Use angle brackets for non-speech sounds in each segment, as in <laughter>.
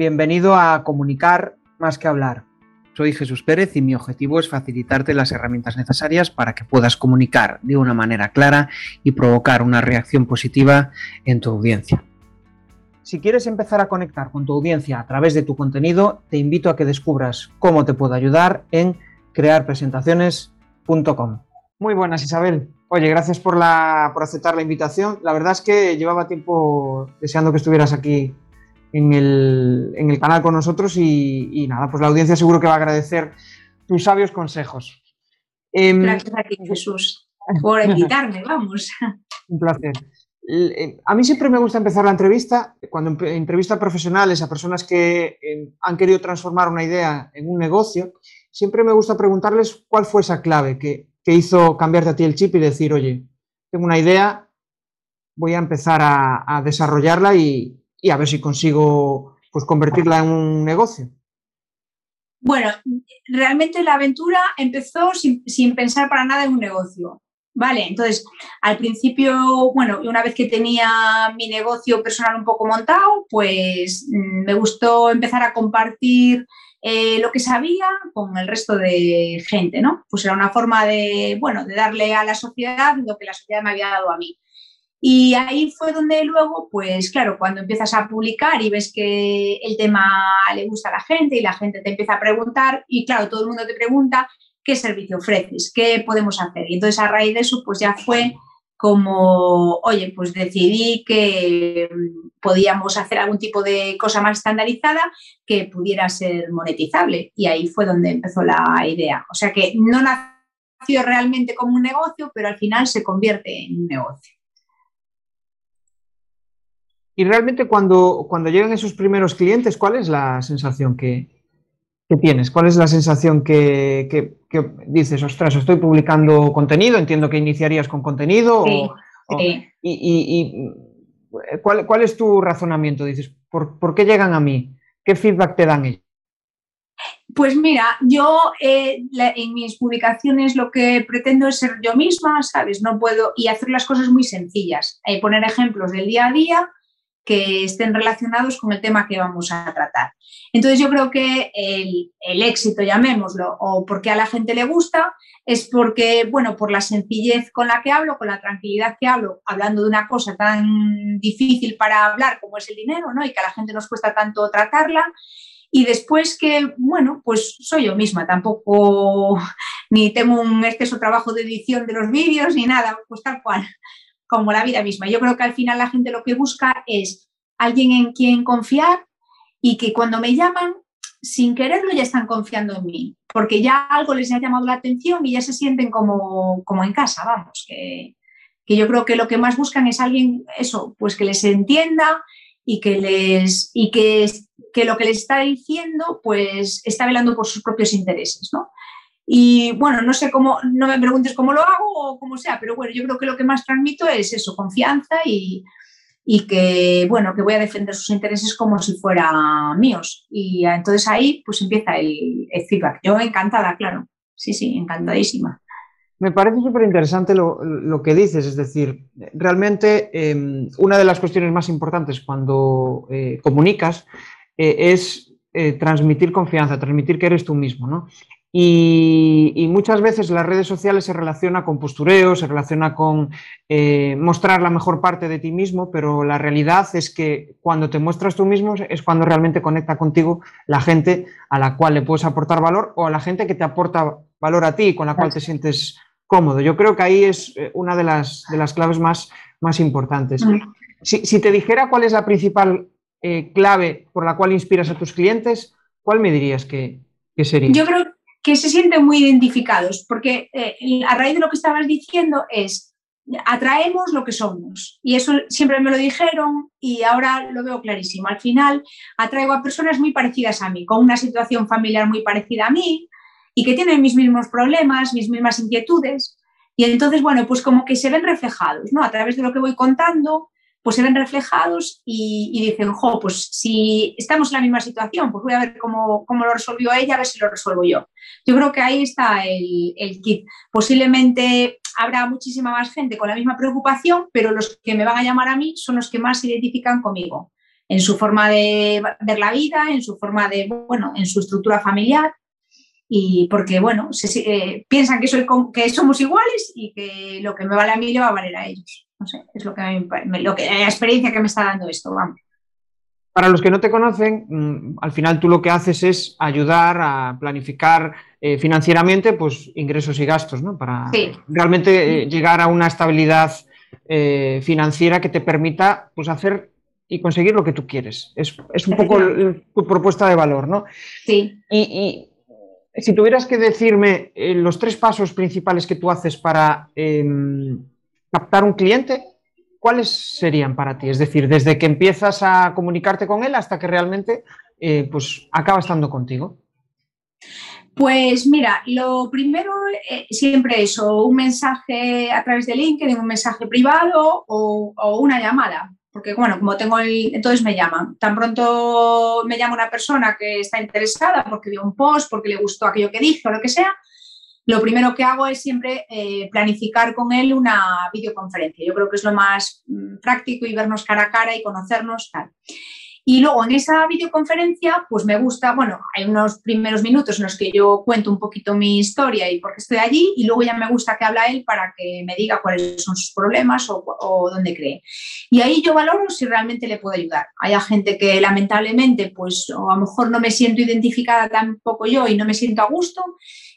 bienvenido a Comunicar más que hablar. Soy Jesús Pérez y mi objetivo es facilitarte las herramientas necesarias para que puedas comunicar de una manera clara y provocar una reacción positiva en tu audiencia. Si quieres empezar a conectar con tu audiencia a través de tu contenido, te invito a que descubras cómo te puedo ayudar en crearpresentaciones.com. Muy buenas, Isabel. Oye, gracias por, por aceptar la invitación. La verdad es que llevaba tiempo deseando que estuvieras aquí en el, en el canal con nosotros y, nada, pues la audiencia seguro que va a agradecer tus sabios consejos. Em, Gracias a ti, Jesús, por <laughs> invitarme, vamos. Un placer. Eh, a mí siempre me gusta empezar la entrevista, cuando entrevisto a profesionales, a personas que em, han querido transformar una idea en un negocio, siempre me gusta preguntarles cuál fue esa clave que, que hizo cambiarte a ti el chip y decir, oye, tengo una idea, voy a empezar a, a desarrollarla y, y a ver si consigo pues, convertirla en un negocio. Bueno, realmente la aventura empezó sin, pensar para nada en un negocio. Vale, entonces al principio, bueno, una vez que tenía mi negocio personal un poco montado, pues mm, me gustó empezar a compartir eh, lo que sabía con el resto de gente, ¿no? Pues era una forma de, bueno, de darle a la sociedad lo que la sociedad me había dado a mí. Y ahí fue donde luego, pues claro, cuando empiezas a publicar y ves que el tema le gusta a la gente y la gente te empieza a preguntar y claro, todo el mundo te pregunta qué servicio ofreces, qué podemos hacer. Y entonces a raíz de eso, pues ya fue como, oye, pues decidí que podíamos hacer algún tipo de cosa más estandarizada que pudiera ser monetizable. Y ahí fue donde empezó la idea. O sea que no nació realmente como un negocio, pero al final se convierte en un negocio. Y realmente cuando, cuando llegan esos primeros clientes, ¿cuál es la sensación que, tienes? ¿Cuál es la sensación que, dices, ostras, estoy publicando contenido? Entiendo que iniciarías con contenido. y, ¿cuál, es tu razonamiento? Dices, ¿por, qué llegan a mí? ¿Qué feedback te dan ellos? Pues mira, yo eh, en mis publicaciones lo que pretendo es ser yo misma, ¿sabes? No puedo, y hacer las cosas muy sencillas, eh, poner ejemplos del día a día que estén relacionados con el tema que vamos a tratar. Entonces yo creo que el, éxito, llamémoslo, o porque a la gente le gusta, es porque, bueno, por la sencillez con la que hablo, con la tranquilidad que hablo, hablando de una cosa tan difícil para hablar como es el dinero, ¿no? Y que a la gente nos cuesta tanto tratarla. Y después que, bueno, pues soy yo misma, tampoco ni tengo un exceso trabajo de edición de los vídeos ni nada, pues tal cual como la vida misma. Yo creo que al final la gente lo que busca es alguien en quien confiar y que cuando me llaman, sin quererlo, ya están confiando en mí, porque ya algo les ha llamado la atención y ya se sienten como, como en casa, vamos, que, que yo creo que lo que más buscan es alguien, eso, pues que les entienda y que les y que, que lo que les está diciendo pues está velando por sus propios intereses, ¿no? Y bueno, no sé cómo, no me preguntes cómo lo hago o cómo sea, pero bueno, yo creo que lo que más transmito es eso, confianza y, y que, bueno, que voy a defender sus intereses como si fueran míos. Y entonces ahí pues empieza el, feedback. Yo encantada, claro. Sí, sí, encantadísima. Me parece súper interesante lo, lo, que dices, es decir, realmente em, una de las cuestiones más importantes cuando eh, comunicas eh, es eh, transmitir confianza, transmitir que eres tú mismo, ¿no? Y, muchas veces las redes sociales se relaciona con postureo, se relaciona con eh, mostrar la mejor parte de ti mismo, pero la realidad es que cuando te muestras tú mismo es cuando realmente conecta contigo la gente a la cual le puedes aportar valor o a la gente que te aporta valor a ti y con la cual te sientes cómodo. Yo creo que ahí es eh, una de las, de las claves más, más importantes. Si, te dijera cuál es la principal eh, clave por la cual inspiras a tus clientes, ¿cuál me dirías que, que sería? Yo creo que se sienten muy identificados, porque eh, a raíz de lo que estabas diciendo es, atraemos lo que somos. Y eso siempre me lo dijeron y ahora lo veo clarísimo. Al final atraigo a personas muy parecidas a mí, con una situación familiar muy parecida a mí y que tienen mis mismos problemas, mis mismas inquietudes. Y entonces, bueno, pues como que se ven reflejados, ¿no? A través de lo que voy contando, pues se ven reflejados y, dicen, jo, pues si estamos en la misma situación, pues voy a ver cómo, lo resolvió ella, a ver si lo resuelvo yo. Yo creo que ahí está el, el, kit. Posiblemente habrá muchísima más gente con la misma preocupación, pero los que me van a llamar a mí son los que más se identifican conmigo. en su forma de ver la vida, en su forma de, bueno, en su estructura familiar y porque, bueno, eh, piensan que, soy, que somos iguales y que lo que me vale a mí le va a valer a ellos. No sé, es lo que, lo que la experiencia que me está dando esto, vamos. Para los que no te conocen, mm, al final tú lo que haces es ayudar a planificar eh, financieramente pues, ingresos y gastos, ¿no? Para realmente eh, llegar a una estabilidad financiera que te permita pues, hacer y conseguir lo que tú quieres. Es, un poco tu propuesta de valor, ¿no? Sí. Y, si tuvieras que decirme eh, los tres pasos principales que tú haces para em, captar un cliente, ¿cuáles serían para ti? Es decir, desde que empiezas a comunicarte con él hasta que realmente eh, pues, acaba estando contigo. Pues mira, lo primero eh, siempre es un mensaje a través de LinkedIn, un mensaje privado o una llamada porque bueno, como tengo el, entonces me llaman. Tan pronto me llama una persona que está interesada porque vio un post, porque le gustó aquello que dije o lo que sea, lo primero que hago es siempre eh, planificar con él una videoconferencia. Yo creo que es lo más mm, práctico y vernos cara a cara y conocernos. Y luego en esa videoconferencia, pues me gusta, bueno, hay unos primeros minutos en los que yo cuento un poquito mi historia y por qué estoy allí, y luego ya me gusta que habla él para que me diga cuáles son sus problemas o, dónde cree. Y ahí yo valoro si realmente le puedo ayudar. Hay gente que lamentablemente, pues o a lo mejor no me siento identificada tampoco yo y no me siento a gusto,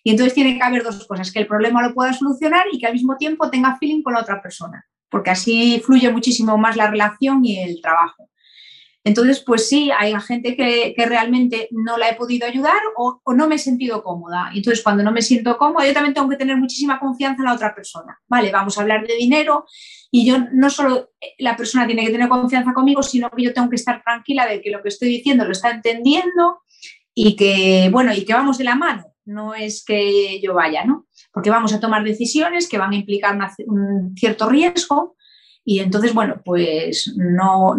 y entonces tiene que haber dos cosas, que el problema lo pueda solucionar y que al mismo tiempo tenga feeling con la otra persona, porque así fluye muchísimo más la relación y el trabajo. Entonces, pues sí, hay gente que, realmente no la he podido ayudar o, no me he sentido cómoda. Entonces, cuando no me siento cómoda, yo también tengo que tener muchísima confianza en la otra persona. Vale, vamos a hablar de dinero y yo no solo la persona tiene que tener confianza conmigo, sino que yo tengo que estar tranquila de que lo que estoy diciendo lo está entendiendo y que, bueno, y que vamos de la mano. No es que yo vaya, ¿no? Porque vamos a tomar decisiones que van a implicar un cierto riesgo y entonces, bueno, pues no,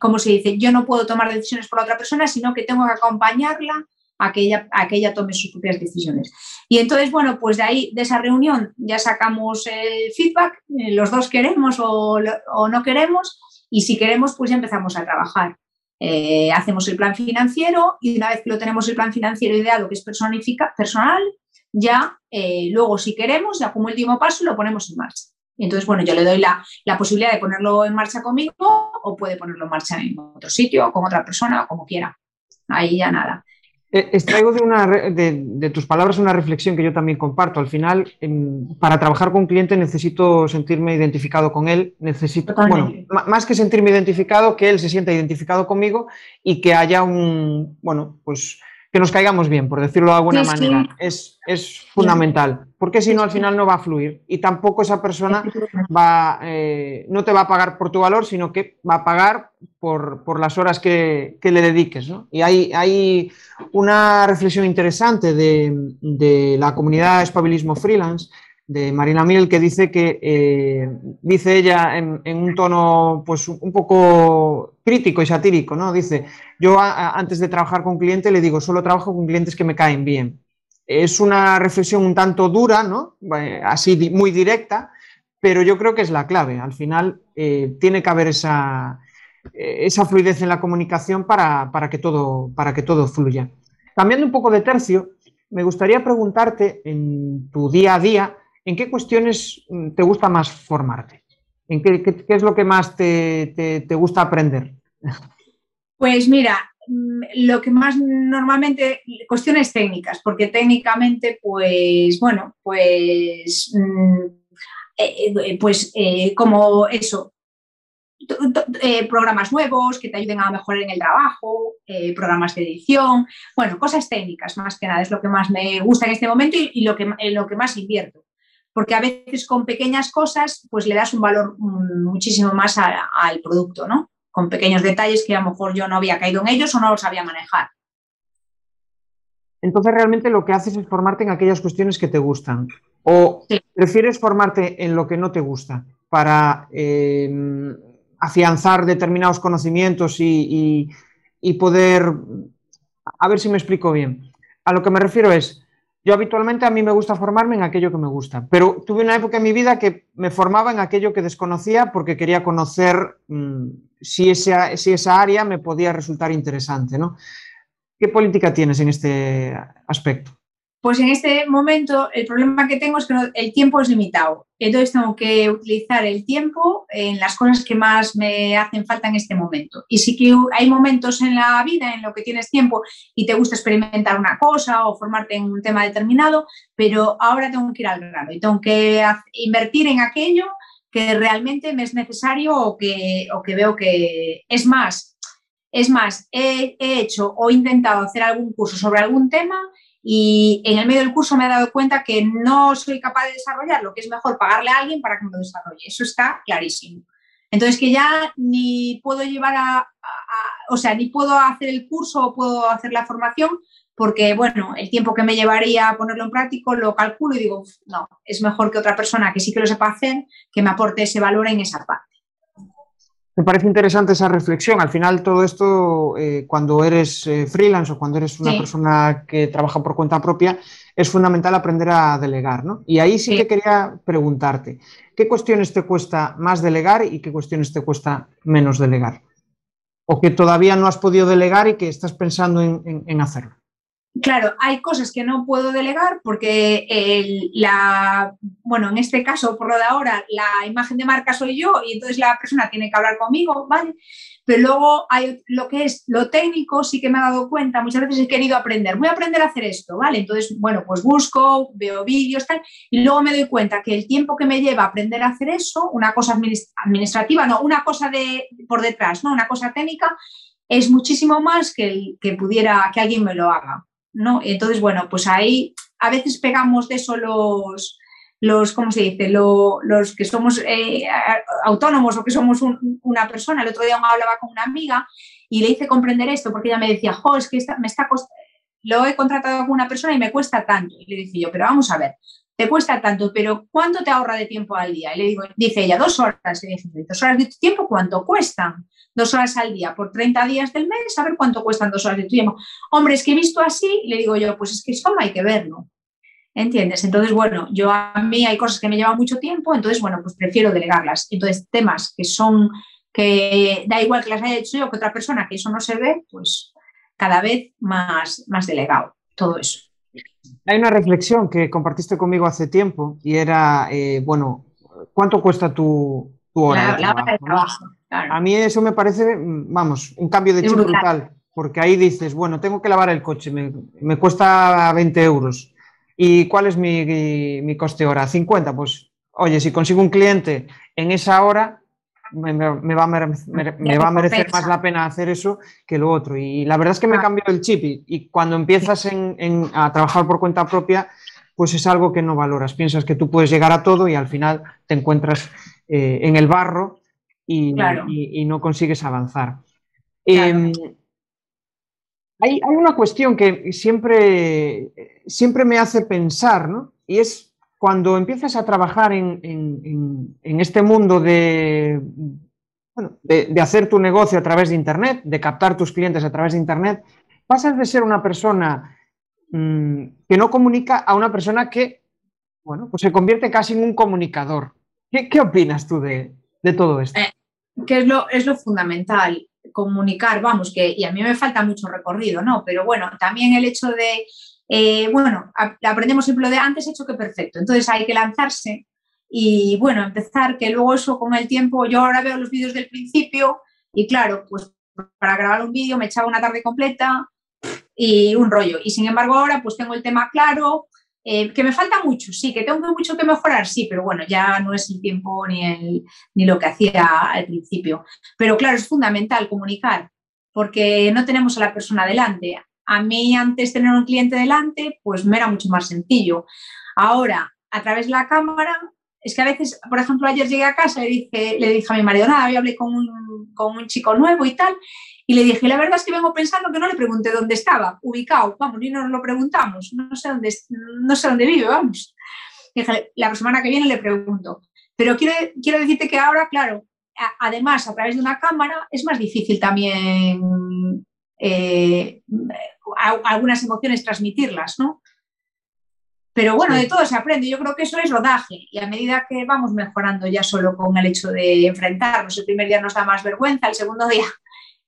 como se dice, yo no puedo tomar decisiones por la otra persona, sino que tengo que acompañarla a que ella, a que ella tome sus propias decisiones. Y entonces, bueno, pues de ahí, de esa reunión, ya sacamos el feedback, eh, los dos queremos o, no queremos, y si queremos, pues ya empezamos a trabajar. Eh, hacemos el plan financiero y una vez que lo tenemos el plan financiero ideado, que es personal, ya eh, luego si queremos, ya como último paso, lo ponemos en marcha. Entonces, bueno, yo le doy la, posibilidad de ponerlo en marcha conmigo o puede ponerlo en marcha en otro sitio, con otra persona, o como quiera. Ahí ya nada. Eh, extraigo de, una, de, tus palabras una reflexión que yo también comparto. Al final, para trabajar con un cliente necesito sentirme identificado con él, necesito, bueno, más que sentirme identificado, que él se sienta identificado conmigo y que haya un, bueno, pues que nos caigamos bien, por decirlo de alguna manera. Es, es, fundamental, porque si no, al final no va a fluir y tampoco esa persona va, eh, no te va a pagar por tu valor, sino que va a pagar por, por las horas que, que le dediques. ¿no? Y hay, hay, una reflexión interesante de, de la comunidad Espabilismo Freelance de Marina Miel que dice que, eh, dice ella en, un tono pues un poco crítico y satírico, ¿no? Dice, yo antes de trabajar con cliente le digo, solo trabajo con clientes que me caen bien. Es una reflexión un tanto dura, ¿no? Eh, así muy directa, pero yo creo que es la clave. Al final eh, tiene que haber esa, esa fluidez en la comunicación para, para, que todo, para que todo fluya. Cambiando un poco de tercio, me gustaría preguntarte en tu día a día, ¿en qué cuestiones mm, te gusta más formarte? ¿En qué, es lo que más te, gusta aprender? Pues mira, mm, lo que más normalmente, cuestiones técnicas, porque técnicamente, pues bueno, pues, mm, eh, eh, pues eh, como eso, programas nuevos que te ayuden a mejorar en el trabajo, programas de edición, bueno, cosas técnicas más que nada, es lo que más me gusta en este momento y, lo, que, lo que más invierto porque a veces con pequeñas cosas pues le das un valor mm, muchísimo más al producto, ¿no? Con pequeños detalles que a lo mejor yo no había caído en ellos o no los sabía manejar. Entonces realmente lo que haces es formarte en aquellas cuestiones que te gustan. ¿O prefieres formarte en lo que no te gusta para em, afianzar determinados conocimientos y poder... A ver si me explico bien. A lo que me refiero es, yo habitualmente a mí me gusta formarme en aquello que me gusta, pero tuve una época en mi vida que me formaba en aquello que desconocía porque quería conocer mm, si, esa, si esa área me podía resultar interesante. ¿no? ¿Qué política tienes en este aspecto? Pues en este momento el problema que tengo es que el tiempo es limitado. Entonces tengo que utilizar el tiempo en las cosas que más me hacen falta en este momento. Y sí que hay momentos en la vida en los que tienes tiempo y te gusta experimentar una cosa o formarte en un tema determinado, pero ahora tengo que ir al grano y tengo que invertir en aquello que realmente me es necesario o que, o que veo que es más. Es más, he, he hecho o intentado hacer algún curso sobre algún tema y en el medio del curso me he dado cuenta que no soy capaz de desarrollarlo, que es mejor pagarle a alguien para que me lo desarrolle. Eso está clarísimo. Entonces, que ya ni puedo llevar a, o sea, ni puedo hacer el curso o puedo hacer la formación, porque, bueno, el tiempo que me llevaría a ponerlo en práctico lo calculo y digo, no, es mejor que otra persona que sí que lo sepa hacer, que me aporte ese valor en esa parte. Me parece interesante esa reflexión. Al final, todo esto, eh, cuando eres eh, freelance o cuando eres una persona que trabaja por cuenta propia, es fundamental aprender a delegar. ¿no? Y ahí sí, que quería preguntarte, ¿qué cuestiones te cuesta más delegar y qué cuestiones te cuesta menos delegar? ¿O que todavía no has podido delegar y que estás pensando en hacerlo? Claro, hay cosas que no puedo delegar porque la, bueno, en este caso, por lo de ahora, la imagen de marca soy yo y entonces la persona tiene que hablar conmigo, ¿vale? Pero luego hay lo que es lo técnico, sí que me he dado cuenta, muchas veces he querido aprender, voy a aprender a hacer esto, ¿vale? Entonces, bueno, pues busco, veo vídeos, tal, y luego me doy cuenta que el tiempo que me lleva aprender a hacer eso, una cosa administrativa, no, una cosa de por detrás, ¿no? Una cosa técnica, es muchísimo más que, que pudiera, que alguien me lo haga. ¿No? Entonces, bueno, pues ahí a veces pegamos de eso los, los ¿cómo se dice? los que somos eh, autónomos o que somos una persona. El otro día hablaba con una amiga y le hice comprender esto porque ella me decía, jo, es que me está lo he contratado con una persona y me cuesta tanto. Y le dije yo, pero vamos a ver, te cuesta tanto, pero ¿cuánto te ahorra de tiempo al día? Y le digo, dice ella, dos horas. Y dije, dos horas de tu tiempo, ¿cuánto cuestan? dos horas al día por 30 días del mes, a ver cuánto cuestan dos horas de tu tiempo. Hombre, es que he visto así, le digo yo, pues es que eso hay que verlo. ¿Entiendes? Entonces, bueno, yo a mí hay cosas que me llevan mucho tiempo, entonces, bueno, pues prefiero delegarlas. Entonces, temas que son, que da igual que las haya hecho yo que otra persona, que eso no se ve, pues cada vez más, más delegado, todo eso. Hay una reflexión que compartiste conmigo hace tiempo y era, eh, bueno, ¿cuánto cuesta tu, tu hora? de trabajo, a mí eso me parece, vamos, un cambio de chip brutal. porque ahí dices, bueno, tengo que lavar el coche, me, cuesta 20 euros. ¿Y cuál es mi, coste hora? 50. Pues, oye, si consigo un cliente en esa hora, me, va, a merecer, más la pena hacer eso que lo otro. Y la verdad es que me cambió el chip y, cuando empiezas a trabajar por cuenta propia, pues es algo que no valoras. Piensas que tú puedes llegar a todo y al final te encuentras eh, en el barro y, no consigues avanzar. Em, hay, una cuestión que siempre, siempre me hace pensar, ¿no? Y es cuando empiezas a trabajar en, este mundo de, de, hacer tu negocio a través de Internet, de captar tus clientes a través de Internet, pasas de ser una persona mm, que no comunica a una persona que, bueno, pues se convierte casi en un comunicador. ¿Qué, opinas tú de, todo esto? Eh, que es lo, es lo fundamental, comunicar, vamos, que y a mí me falta mucho recorrido, ¿no? Pero bueno, también el hecho de, eh, bueno, aprendemos siempre lo de antes hecho que perfecto, entonces hay que lanzarse y bueno, empezar, que luego eso con el tiempo, yo ahora veo los vídeos del principio y claro, pues para grabar un vídeo me echaba una tarde completa y un rollo. Y sin embargo ahora pues tengo el tema claro, eh, que me falta mucho, sí, que tengo mucho que mejorar, sí, pero bueno, ya no es el tiempo ni, el, ni lo que hacía al principio. Pero claro, es fundamental comunicar, porque no tenemos a la persona delante. A mí antes tener un cliente delante, pues me era mucho más sencillo. Ahora, a través de la cámara, es que a veces, por ejemplo, ayer llegué a casa y dije, le dije a mi marido, nada, hoy hablé con un, con un chico nuevo y tal, y le dije, la verdad es que vengo pensando que no le pregunté dónde estaba, ubicado, vamos, ni nos lo preguntamos, no sé dónde, no sé dónde vive, vamos. Dije, la semana que viene le pregunto. Pero quiero, quiero decirte que ahora, claro, además, a través de una cámara es más difícil también eh, algunas emociones transmitirlas, ¿no? Pero bueno, de todo se aprende. Yo creo que eso es rodaje. Y a medida que vamos mejorando ya solo con el hecho de enfrentarnos, el primer día nos da más vergüenza, el segundo día,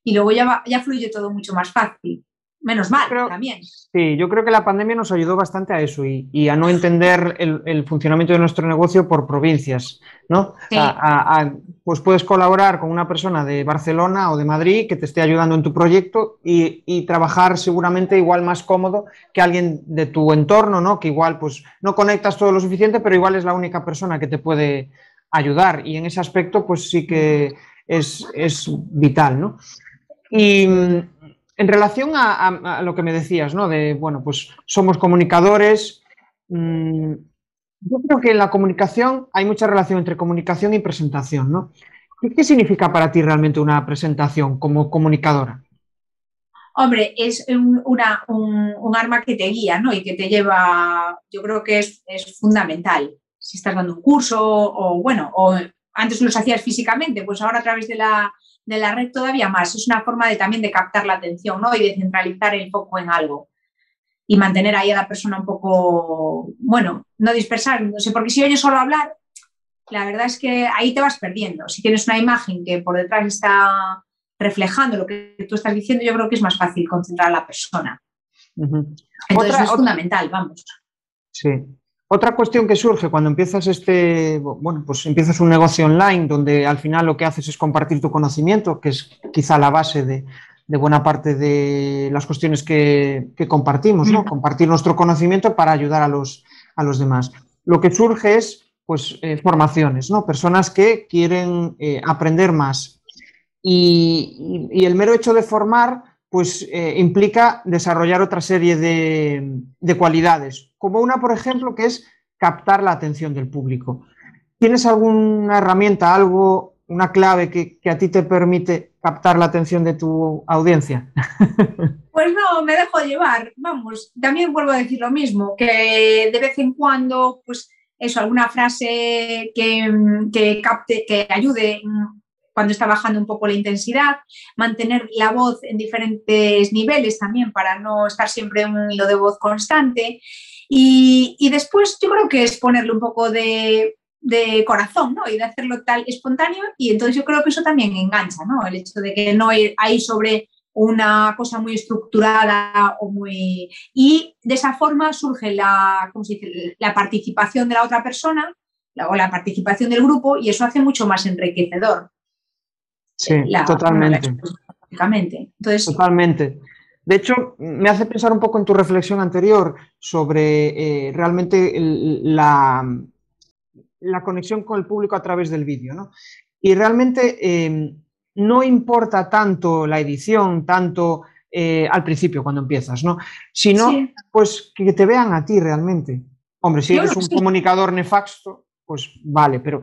y luego ya, ya fluye todo mucho más fácil. Menos mal, también. Sí, yo creo que la pandemia nos ayudó bastante a eso y, a no entender el, funcionamiento de nuestro negocio por provincias, ¿no? pues puedes colaborar con una persona de Barcelona o de Madrid que te esté ayudando en tu proyecto y, trabajar seguramente igual más cómodo que alguien de tu entorno, ¿no? Que igual pues no conectas todo lo suficiente, pero igual es la única persona que te puede ayudar y en ese aspecto pues sí que es, es vital, ¿no? Y en relación a, lo que me decías, ¿no? De, bueno, pues somos comunicadores. Mm, yo creo que en la comunicación hay mucha relación entre comunicación y presentación, ¿no? ¿Qué, significa para ti realmente una presentación como comunicadora? Hombre, es un, arma que te guía, ¿no? Y que te lleva, yo creo que es, es fundamental. Si estás dando un curso o, bueno, o antes los hacías físicamente, pues ahora a través de la, de la red todavía más. Es una forma de también de captar la atención ¿no? y de centralizar el foco en algo y mantener ahí a la persona un poco, bueno, no dispersar, no sé, porque si oyes solo hablar, la verdad es que ahí te vas perdiendo. Si tienes una imagen que por detrás está reflejando lo que tú estás diciendo, yo creo que es más fácil concentrar a la persona. Entonces es fundamental, vamos. Sí. Otra cuestión que surge cuando empiezas este, bueno, pues empiezas un negocio online donde al final lo que haces es compartir tu conocimiento, que es quizá la base de, buena parte de las cuestiones que, compartimos, ¿no? Compartir nuestro conocimiento para ayudar a los, a los demás. Lo que surge es, pues, eh, formaciones, ¿no? Personas que quieren eh, aprender más. Y, el mero hecho de formar, pues, eh, implica desarrollar otra serie de, de cualidades como una, por ejemplo, que es captar la atención del público. ¿Tienes alguna herramienta, algo, una clave que, a ti te permite captar la atención de tu audiencia? <laughs> Pues no, me dejo llevar. Vamos, también vuelvo a decir lo mismo, que de vez en cuando, pues eso, alguna frase que, que capte, que ayude cuando está bajando un poco la intensidad, mantener la voz en diferentes niveles también para no estar siempre en un hilo de voz constante y, después yo creo que es ponerle un poco de, corazón, ¿no? Y de hacerlo tal espontáneo y entonces yo creo que eso también engancha, ¿no? El hecho de que no hay sobre una cosa muy estructurada o muy... Y de esa forma surge la, la participación de la otra persona o la participación del grupo y eso hace mucho más enriquecedor. Sí, totalmente. Entonces, totalmente. De hecho, me hace pensar un poco en tu reflexión anterior sobre eh, realmente la, conexión con el público a través del vídeo. Y realmente em, no importa tanto la edición, tanto eh, al principio cuando empiezas, ¿no? sino pues que te vean a ti realmente. Hombre, si eres un comunicador nefasto, pues vale, pero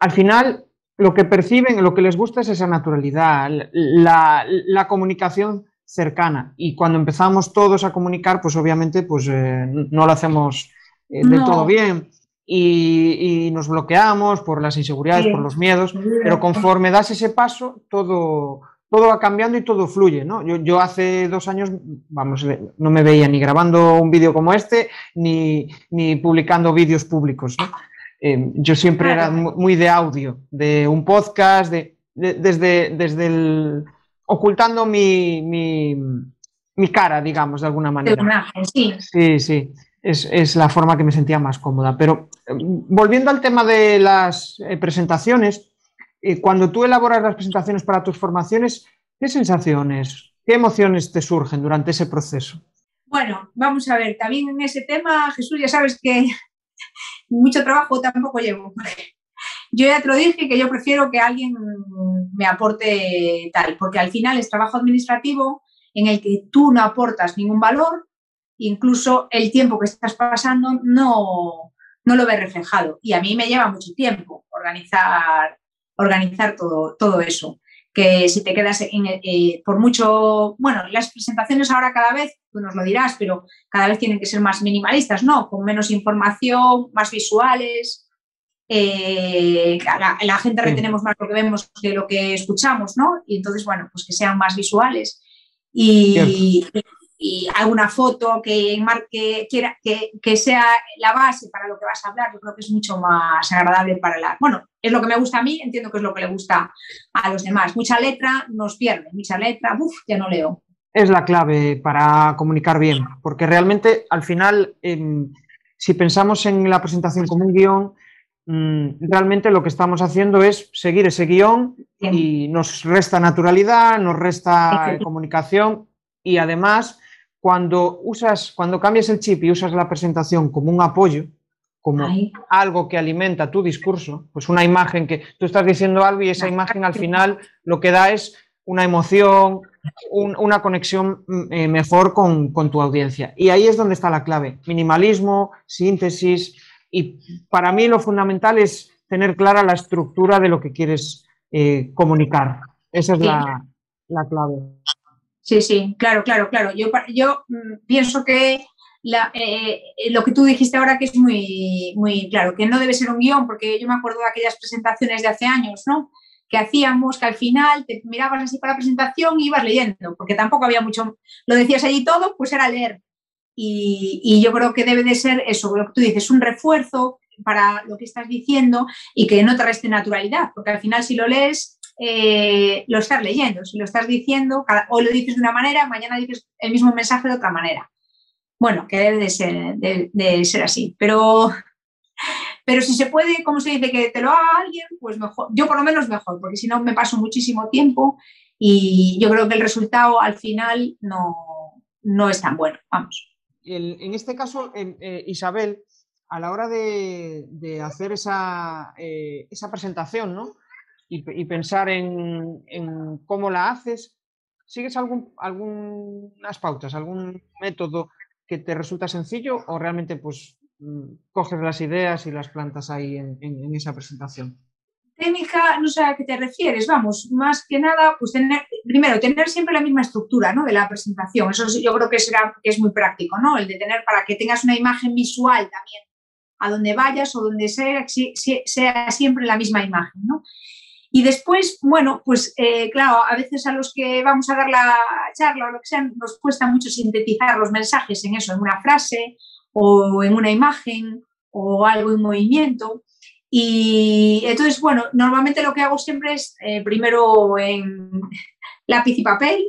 al final lo que perciben, lo que les gusta es esa naturalidad, la, la comunicación cercana. Y cuando empezamos todos a comunicar, pues obviamente pues, eh, no lo hacemos eh, del todo bien y, nos bloqueamos por las inseguridades, por los miedos, pero conforme das ese paso, todo, todo va cambiando y todo fluye. ¿no? Yo, hace dos años, vamos, no me veía ni grabando un vídeo como este, ni, ni publicando vídeos públicos. Eh, yo siempre era muy de audio, de un podcast, de desde, desde el ocultando mi, mi, cara, digamos, de alguna manera. sí. Sí, sí. Es, la forma que me sentía más cómoda. Pero eh, volviendo al tema de las eh, presentaciones, eh, cuando tú elaboras las presentaciones para tus formaciones, ¿qué sensaciones, qué emociones te surgen durante ese proceso? Bueno, vamos a ver, también en ese tema, Jesús, ya sabes que mucho trabajo tampoco llevo. Yo ya te lo dije que yo prefiero que alguien me aporte tal, porque al final es trabajo administrativo en el que tú no aportas ningún valor, incluso el tiempo que estás pasando no, no lo ves reflejado. Y a mí me lleva mucho tiempo organizar, organizar todo, todo eso. Que si te quedas en, eh, por mucho, bueno, las presentaciones ahora cada vez, tú nos lo dirás, pero cada vez tienen que ser más minimalistas, ¿no? Con menos información, más visuales, eh, la, gente retenemos más lo que vemos que lo que escuchamos, ¿no? Y entonces, bueno, pues que sean más visuales. Y, y alguna foto que marque, quiera, que, que, sea la base para lo que vas a hablar, yo creo que es mucho más agradable para la... Bueno, es lo que me gusta a mí, entiendo que es lo que le gusta a los demás. Mucha letra nos pierde, mucha letra, uff, ya no leo. Es la clave para comunicar bien, porque realmente al final, eh, si pensamos en la presentación como un guion, Mm, realmente lo que estamos haciendo es seguir ese guion y nos resta naturalidad, nos resta comunicación y además cuando usas, cuando cambias el chip y usas la presentación como un apoyo, como algo que alimenta tu discurso, pues una imagen que tú estás diciendo algo y esa imagen al final lo que da es una emoción, una conexión mm, eh, mejor con, con tu audiencia. Y ahí es donde está la clave. Minimalismo, síntesis, y para mí lo fundamental es tener clara la estructura de lo que quieres eh, comunicar. Esa es la, clave. Sí, sí, claro, claro, claro. Yo, yo mm, pienso que eh, lo que tú dijiste ahora que es muy, muy claro, que no debe ser un guion, porque yo me acuerdo de aquellas presentaciones de hace años, ¿no? Que hacíamos, que al final te mirabas así para la presentación y ibas leyendo, porque tampoco había mucho, lo decías allí todo, pues era leer. Y, yo creo que debe de ser eso, lo que tú dices, un refuerzo para lo que estás diciendo y que no te reste naturalidad, porque al final si lo lees, eh, lo estás leyendo, si lo estás diciendo, hoy lo dices de una manera, mañana dices el mismo mensaje de otra manera. Bueno, que debe de ser, así, pero, pero si se puede, como se dice, que te lo haga alguien, pues mejor, yo por lo menos mejor, porque si no me paso muchísimo tiempo y yo creo que el resultado al final no, no es tan bueno, vamos. En este caso, eh, Isabel, a la hora de, hacer esa, eh, presentación y, pensar en, cómo la haces, ¿sigues algún, algunas pautas, algún método que te resulta sencillo o realmente pues, mm, coges las ideas y las plantas ahí en esa presentación? técnica, no sé a qué te refieres, vamos, más que nada, pues tener, primero, tener siempre la misma estructura, ¿no? De la presentación, eso yo creo que, será, que es muy práctico, ¿no? El de tener para que tengas una imagen visual también, a donde vayas o donde sea, sea siempre la misma imagen, ¿no? Y después, bueno, pues eh, claro, a veces a los que vamos a dar la charla o lo que sea, nos cuesta mucho sintetizar los mensajes en eso, en una frase o en una imagen o algo en movimiento. Y entonces, bueno, normalmente lo que hago siempre es eh, primero en lápiz y papel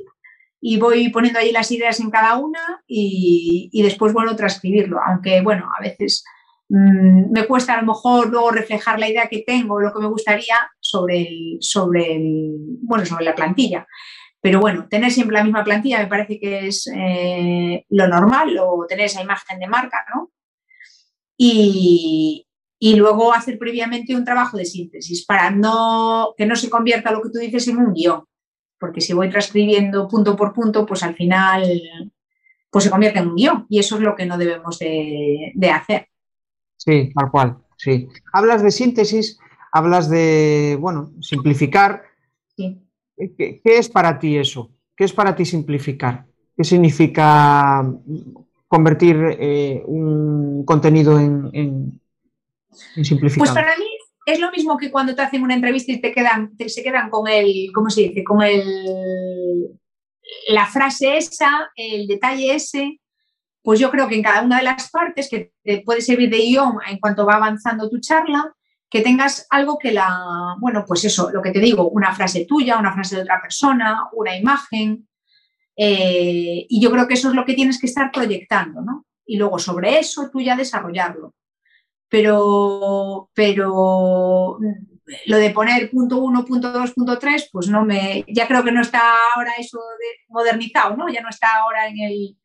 y voy poniendo ahí las ideas en cada una y, después vuelvo a transcribirlo, aunque bueno, a veces mm, me cuesta a lo mejor luego reflejar la idea que tengo, lo que me gustaría sobre, el, sobre, el, bueno, sobre la plantilla. Pero bueno, tener siempre la misma plantilla me parece que es eh, lo normal, o tener esa imagen de marca, ¿no? Y, y luego hacer previamente un trabajo de síntesis para no, que no se convierta lo que tú dices en un guion, porque si voy transcribiendo punto por punto, pues al final pues se convierte en un guion y eso es lo que no debemos de, hacer. Sí, tal cual, sí. Hablas de síntesis, hablas de, bueno, simplificar. Sí. ¿Qué, es para ti eso? ¿Qué es para ti simplificar? ¿Qué significa convertir eh, un contenido en, pues para mí es lo mismo que cuando te hacen una entrevista y te quedan, se quedan con el, ¿cómo se dice? Con el, la frase esa, el detalle ese. Pues yo creo que en cada una de las partes, que te puede servir de guion en cuanto va avanzando tu charla, que tengas algo que la, bueno, pues eso, lo que te digo, una frase tuya, una frase de otra persona, una imagen. Eh, y yo creo que eso es lo que tienes que estar proyectando, ¿no? Y luego sobre eso tú ya desarrollarlo pero, pero lo de poner punto uno, punto dos, punto tres, pues no me, ya creo que no está ahora eso modernizado, ¿no? Ya no está ahora en el,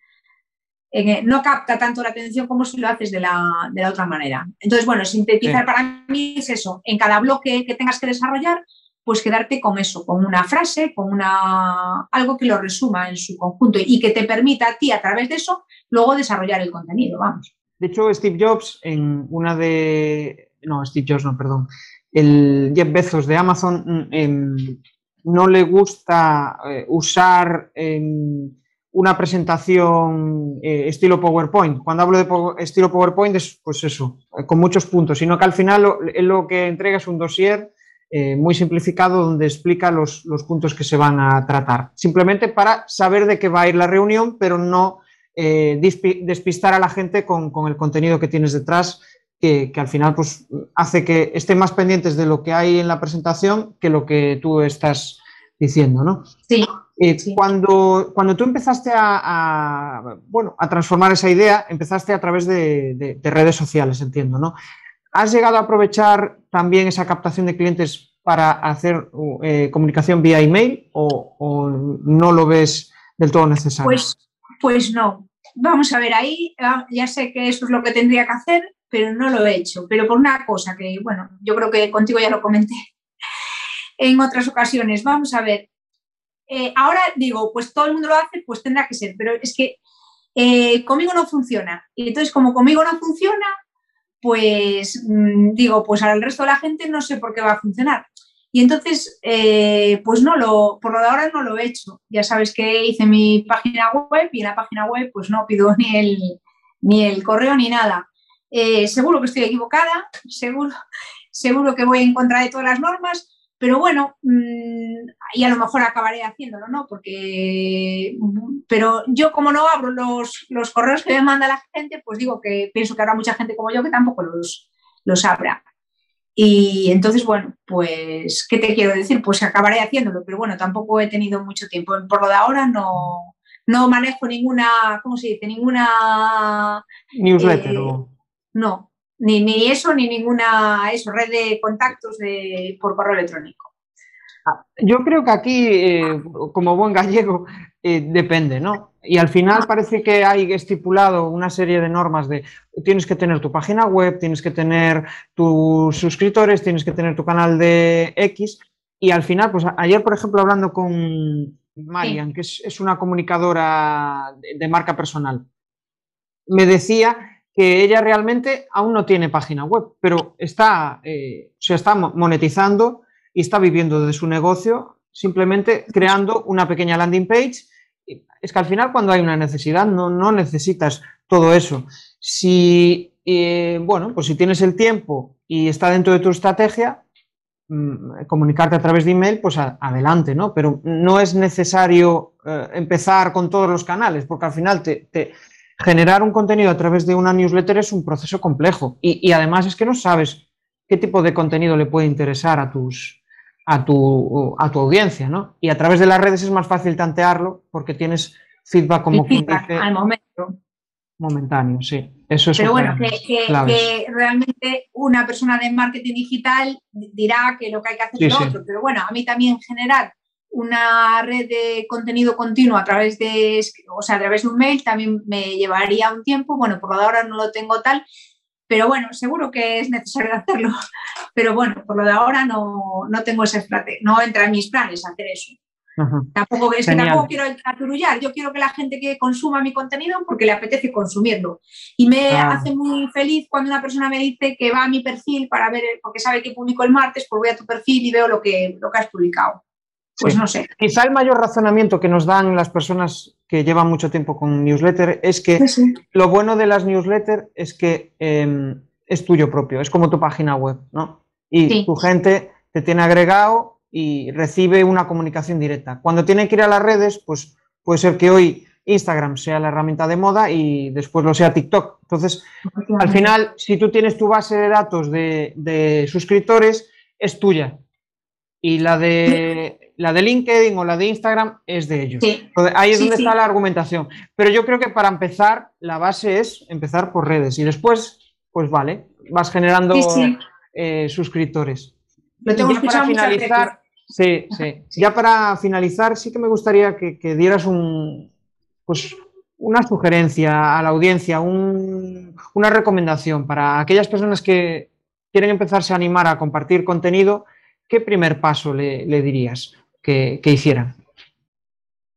no capta tanto la atención como si lo haces de la, de la otra manera. Entonces, bueno, sintetizar para mí es eso, en cada bloque que tengas que desarrollar, pues quedarte con eso, con una frase, con una, algo que lo resuma en su conjunto y que te permita a ti a través de eso luego desarrollar el contenido, vamos. De hecho, Steve Jobs, en una de. No, Steve Jobs, no, perdón. El Jeff Bezos de Amazon mm, em, no le gusta eh, usar em, una presentación eh, estilo PowerPoint. Cuando hablo de estilo PowerPoint es pues eso, eh, con muchos puntos, sino que al final lo, lo, que entrega es un dossier eh, muy simplificado donde explica los, puntos que se van a tratar. Simplemente para saber de qué va a ir la reunión, pero no despistar a la gente con, el contenido que tienes detrás, que, al final pues, hace que estén más pendientes de lo que hay en la presentación que lo que tú estás diciendo, ¿no? Sí. Eh, cuando, cuando tú empezaste a, bueno, a transformar esa idea, empezaste a través de, redes sociales, entiendo, ¿no? ¿Has llegado a aprovechar también esa captación de clientes para hacer eh, comunicación vía email o, no lo ves del todo necesario? Pues, pues no. Vamos a ver, ahí ah, ya sé que eso es lo que tendría que hacer, pero no lo he hecho. Pero por una cosa que, bueno, yo creo que contigo ya lo comenté <laughs> en otras ocasiones. Vamos a ver, eh, ahora digo, pues todo el mundo lo hace, pues tendrá que ser, pero es que eh, conmigo no funciona. Y entonces, como conmigo no funciona, pues mm, digo, pues al resto de la gente no sé por qué va a funcionar. Y entonces, eh, pues no lo, por lo de ahora no lo he hecho. Ya sabes que hice mi página web y en la página web pues no pido <laughs> ni el, ni el correo ni nada. seguro que estoy equivocada, seguro, <laughs> seguro que voy en contra de todas las normas, pero bueno, mm, y a lo mejor acabaré haciéndolo, ¿no? Porque, pero yo como no abro los, los, correos que me manda la gente, pues digo que pienso que habrá mucha gente como yo que tampoco los, los abra. Y entonces, bueno, pues, ¿qué te quiero decir? Pues acabaré haciéndolo, pero bueno, tampoco he tenido mucho tiempo. Por lo de ahora no, no manejo ninguna, ¿cómo se dice? Ninguna... Newsletter. Eh, no, ni, ni eso, ni ninguna eso, red de contactos de, por correo electrónico. Ah, yo creo que aquí, eh, como buen gallego, eh, depende, ¿no? Y al final parece que hay estipulado una serie de normas de tienes que tener tu página web, tienes que tener tus suscriptores, tienes que tener tu canal de X. Y al final, pues ayer, por ejemplo, hablando con Marian, que es, una comunicadora de marca personal, me decía que ella realmente aún no tiene página web, pero está, eh, se está monetizando y está viviendo de su negocio simplemente creando una pequeña landing page. Es que al final cuando hay una necesidad no, no necesitas todo eso. Si, eh, bueno, pues si tienes el tiempo y está dentro de tu estrategia, mm, comunicarte a través de email, pues adelante, ¿no? Pero no es necesario eh, empezar con todos los canales, porque al final te, generar un contenido a través de una newsletter es un proceso complejo y, además es que no sabes qué tipo de contenido le puede interesar a, tus, a, tu, a tu audiencia, ¿no? Y a través de las redes es más fácil tantearlo porque tienes feedback como feedback al momento. Momentáneo, sí. Eso es Pero bueno, que, realmente una persona de marketing digital dirá que lo que hay que hacer es lo otro. Pero bueno, a mí también generar una red de contenido continuo a través de, o sea, a través de un mail también me llevaría un tiempo. Bueno, por lo de ahora no lo tengo tal, pero bueno, seguro que es necesario <laughs> hacerlo. Pero bueno, por lo de ahora no, no tengo esa estrategia, no entra en mis planes hacer eso. Tampoco, es que tampoco quiero aturullar, yo quiero que la gente que consuma mi contenido porque le apetece consumirlo. Y me hace muy feliz cuando una persona me dice que va a mi perfil para ver, porque sabe que publico el martes, pues voy a tu perfil y veo lo que, lo que has publicado. Pues no sé. Quizá el mayor razonamiento que nos dan las personas que llevan mucho tiempo con newsletter es que lo bueno de las newsletters es que em, es tuyo propio, es como tu página web, ¿no? Y tu gente te tiene agregado y recibe una comunicación directa. Cuando tiene que ir a las redes, pues puede ser que hoy Instagram sea la herramienta de moda y después lo sea TikTok. Entonces, al final, si tú tienes tu base de datos de, de suscriptores, es tuya. Y la de la de LinkedIn o la de Instagram es de ellos. ahí es donde está la argumentación. Pero yo creo que para empezar, la base es empezar por redes y después, pues vale, vas generando eh, suscriptores. Lo tengo ya para finalizar, sí, sí. Ya para finalizar, sí que me gustaría que, dieras un, pues, una sugerencia a la audiencia, una recomendación para aquellas personas que quieren empezarse a animar a compartir contenido. ¿Qué primer paso le dirías? Que, hicieran?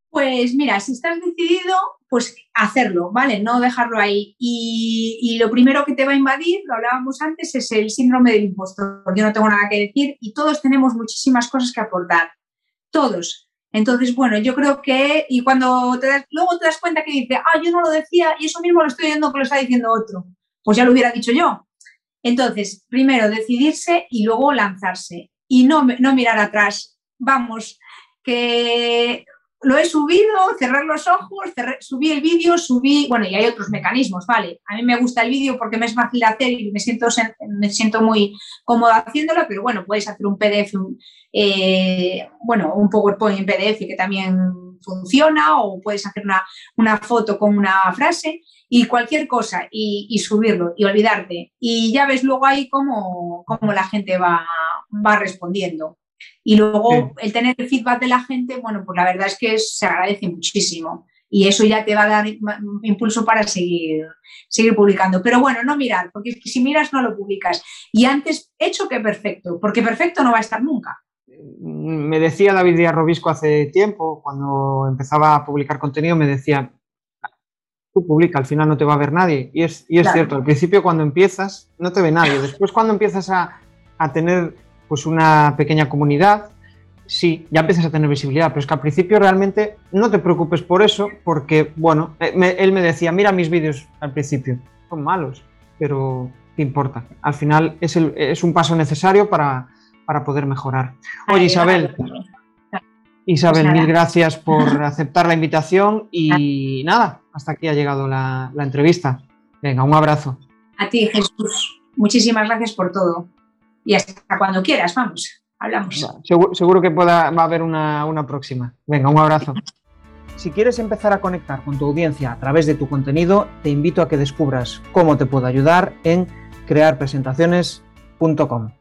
Pues mira, si estás decidido, pues hacerlo, ¿vale? No dejarlo ahí. Y, lo primero que te va a invadir, lo hablábamos antes, es el síndrome del impostor. Yo no tengo nada que decir y todos tenemos muchísimas cosas que aportar. Todos. Entonces, bueno, yo creo que, y cuando te das, luego te das cuenta que dice, ah, yo no lo decía y eso mismo lo estoy viendo que lo está diciendo otro, pues ya lo hubiera dicho yo. Entonces, primero decidirse y luego lanzarse. y no, no mirar atrás. Vamos, que lo he subido, cerrar los ojos, subí el vídeo, subí, bueno, y hay otros mecanismos, ¿vale? A mí me gusta el vídeo porque me es fácil hacer y me siento, me siento muy cómoda haciéndolo, pero bueno, puedes hacer un PDF, eh, bueno, un PowerPoint en PDF que también funciona o puedes hacer una, foto con una frase y cualquier cosa y, subirlo y olvidarte. Y ya ves luego ahí cómo, cómo la gente va, va respondiendo. Y luego el tener el feedback de la gente, bueno, pues la verdad es que se agradece muchísimo. Y eso ya te va a dar impulso para seguir, seguir publicando. Pero bueno, no mirar, porque si miras no lo publicas. Y antes hecho que perfecto, porque perfecto no va a estar nunca. Me decía David Díaz Robisco hace tiempo, cuando empezaba a publicar contenido, me decía, tú publica, al final no te va a ver nadie. Y es, y es cierto, al principio cuando empiezas no te ve nadie. Después cuando empiezas a, a tener pues una pequeña comunidad, sí, ya empiezas a tener visibilidad, pero es que al principio realmente no te preocupes por eso, porque, bueno, eh, él me decía, mira mis vídeos al principio, son malos, pero ¿qué importa? Al final es, es un paso necesario para, poder mejorar. Oye, Isabel. Isabel, pues mil gracias por <laughs> aceptar la invitación y nada, hasta aquí ha llegado la, la entrevista. Venga, un abrazo. A ti, Jesús. Muchísimas gracias por todo y hasta cuando quieras, vamos, hablamos. Seguro, que va a haber una, una próxima. Venga, un abrazo. Si quieres empezar a conectar con tu audiencia a través de tu contenido, te invito a que descubras cómo te puedo ayudar en crearpresentaciones.com.